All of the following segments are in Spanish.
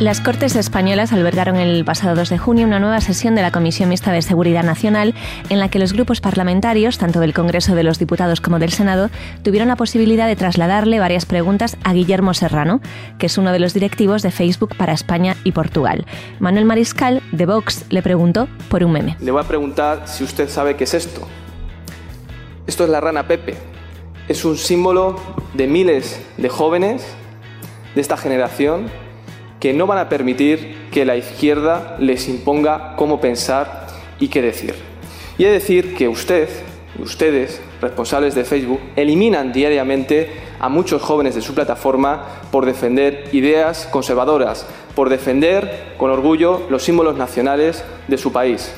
Las Cortes Españolas albergaron el pasado 2 de junio una nueva sesión de la Comisión Mixta de Seguridad Nacional en la que los grupos parlamentarios, tanto del Congreso de los Diputados como del Senado, tuvieron la posibilidad de trasladarle varias preguntas a Guillermo Serrano, que es uno de los directivos de Facebook para España y Portugal. Manuel Mariscal, de Vox, le preguntó por un meme. Le voy a preguntar si usted sabe qué es esto. Esto es la rana Pepe. Es un símbolo de miles de jóvenes de esta generación que no van a permitir que la izquierda les imponga cómo pensar y qué decir. Y he de decir que usted ustedes, responsables de Facebook, eliminan diariamente a muchos jóvenes de su plataforma por defender ideas conservadoras, por defender con orgullo los símbolos nacionales de su país.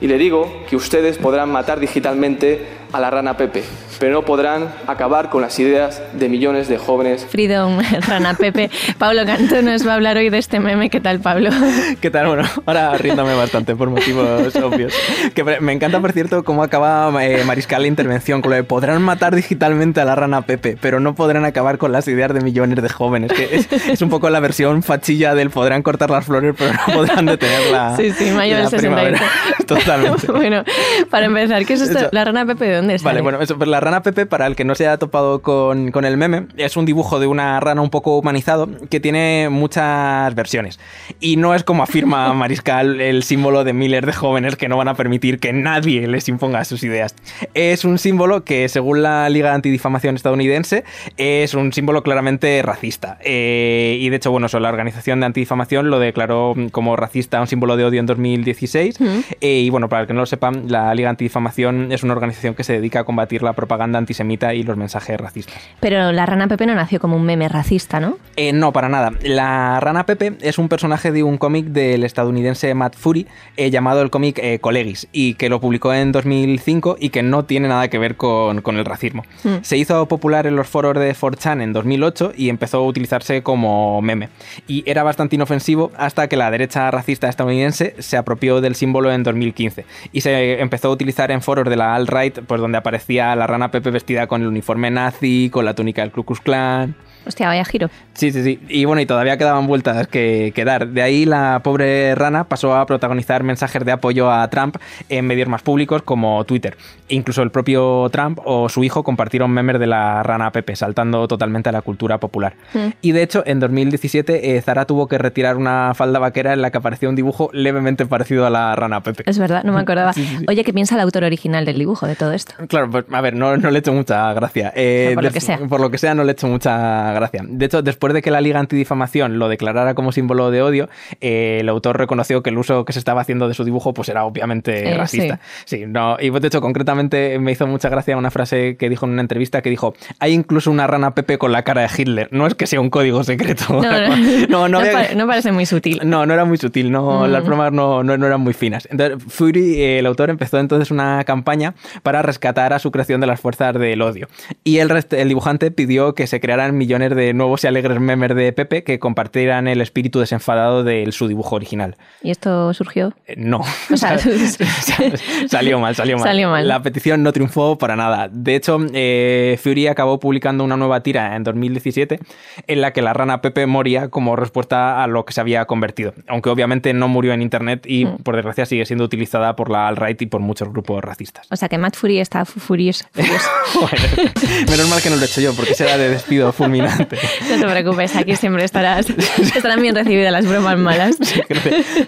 Y le digo que ustedes podrán matar digitalmente a la rana Pepe, pero no podrán acabar con las ideas de millones de jóvenes. Freedom, rana Pepe. Pablo Canto nos va a hablar hoy de este meme. ¿Qué tal, Pablo? ¿Qué tal? Bueno, ahora riéndome bastante por motivos obvios. Que me encanta, por cierto, cómo acaba eh, Mariscal la intervención con lo de podrán matar digitalmente a la rana Pepe, pero no podrán acabar con las ideas de millones de jóvenes. Que es, es un poco la versión fachilla del podrán cortar las flores, pero no podrán detenerla. Sí, sí, mayo del 68. Totalmente. bueno, para empezar, ¿qué es esto? ¿La rana Pepe de dónde Vale, bueno, eso, pues la rana Pepe, para el que no se haya topado con, con, el meme, es un dibujo de una rana un poco humanizado que tiene muchas versiones. Y no es como afirma Mariscal el símbolo de miles de jóvenes que no van a permitir que nadie les imponga sus ideas. Es un símbolo que, según la Liga Antidifamación estadounidense, es un símbolo claramente racista. Eh, y de hecho, bueno, la organización de antidifamación lo declaró como racista, un símbolo de odio en 2016. Eh, y bueno, para el que no lo sepan, la Liga Antidifamación es una organización que se dedica a combatir la propaganda antisemita y los mensajes racistas. Pero la rana Pepe no nació como un meme racista, ¿no? Eh, no, para nada. La rana Pepe es un personaje de un cómic del estadounidense Matt Fury eh, llamado el cómic eh, Colegis y que lo publicó en 2005 y que no tiene nada que ver con, con el racismo. Mm. Se hizo popular en los foros de 4chan en 2008 y empezó a utilizarse como meme. Y era bastante inofensivo hasta que la derecha racista estadounidense se apropió del símbolo en 2015 y se empezó a utilizar en foros de la alt-right, pues donde aparecía la rana Pepe vestida con el uniforme nazi, con la túnica del Ku Klux Klan. Hostia, vaya giro. Sí, sí, sí. Y bueno, y todavía quedaban vueltas que, que, dar. De ahí la pobre rana pasó a protagonizar mensajes de apoyo a Trump en medios más públicos como Twitter. Incluso el propio Trump o su hijo compartieron memes de la rana Pepe, saltando totalmente a la cultura popular. Mm. Y de hecho, en 2017 eh, Zara tuvo que retirar una falda vaquera en la que aparecía un dibujo levemente parecido a la rana Pepe. Es verdad, no me acordaba. Sí, sí, sí. Oye, ¿qué piensa el autor original del dibujo de todo esto? Claro, pues a ver, no, no le he hecho mucha gracia. Eh, por de, lo que sea. Por lo que sea, no le he hecho mucha gracia. De hecho, después de que la Liga Antidifamación lo declarara como símbolo de odio, eh, el autor reconoció que el uso que se estaba haciendo de su dibujo pues era obviamente Eh, racista. Sí. no, y de hecho, concretamente me hizo mucha gracia una frase que dijo en una entrevista que dijo, hay incluso una rana Pepe con la cara de Hitler. No es que sea un código secreto. No, no, no, no, había- pa- no parece muy sutil. no, no era muy sutil, no, Mm. las bromas no, no, no eran muy finas. Entonces, Fury, eh, el autor, empezó entonces una campaña para rescatar a su creación de las fuerzas del odio. Y el, el dibujante pidió que se crearan millones de nuevos y alegres memes de Pepe que compartieran el espíritu desenfadado de su dibujo original. ¿Y esto surgió? Eh, No. O sea, salió mal, salió mal. Salió mal. La petición no triunfó para nada. De hecho, eh, Fury acabó publicando una nueva tira en 2017 en la que la rana Pepe moría como respuesta a lo que se había convertido. Aunque obviamente no murió en internet y, Mm. por desgracia, sigue siendo utilizada por la alt-right y por muchos grupos racistas. O sea que Matt Fury está fu- furioso. furioso. Bueno, menos mal que no lo he hecho yo, porque será de despido fulminante. No te preocupes, aquí siempre estarás. Estarán bien recibidas las bromas malas.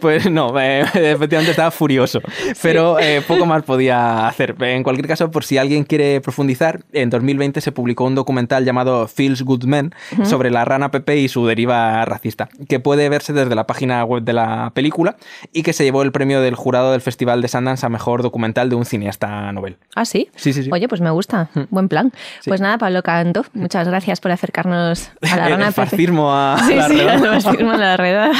Pues no, eh, efectivamente estaba furioso, pero eh, poco más podía hacer. En cualquier caso, por si alguien quiere profundizar, en 2020 se publicó un documental llamado Feels Good Men sobre la rana Pepe y su deriva racista, que puede verse desde la página web de la película y que se llevó el premio del jurado del Festival de Sundance a mejor documental de un cineasta novel. ¿Ah, sí? Sí, sí, sí. Oye, pues me gusta. Buen plan. Pues nada, Pablo Canto, muchas gracias por acercarnos llevarnos a la El rana fascismo a Sí, la sí, el a la redada.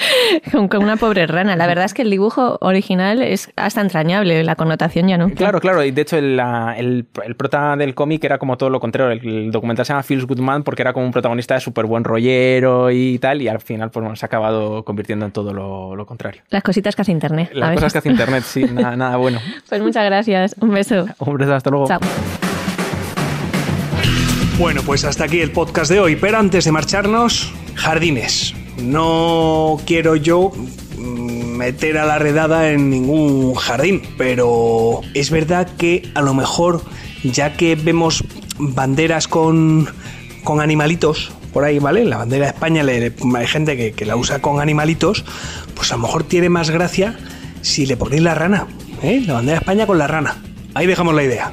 con, con una pobre rana. La verdad es que el dibujo original es hasta entrañable, la connotación ya no. Claro, claro, y de hecho el, el, el prota del cómic era como todo lo contrario. El, el documental se llama Feels Good Man porque era como un protagonista de súper buen rollero y tal, y al final pues, bueno, se ha acabado convirtiendo en todo lo, lo contrario. Las cositas que hace Internet. a Las veces. cosas que hace Internet, sí, nada, nada bueno. Pues muchas gracias. Un beso. Un beso, hasta luego. Chao. Bueno, pues hasta aquí el podcast de hoy, pero antes de marcharnos, jardines. No quiero yo mm, meter a la redada en ningún jardín, pero es verdad que a lo mejor, ya que vemos banderas con, con animalitos por ahí, ¿vale? La bandera de España le- hay gente que, que la usa con animalitos, pues a lo mejor tiene más gracia si le ponéis la rana, ¿eh? La bandera de España con la rana. Ahí dejamos la idea.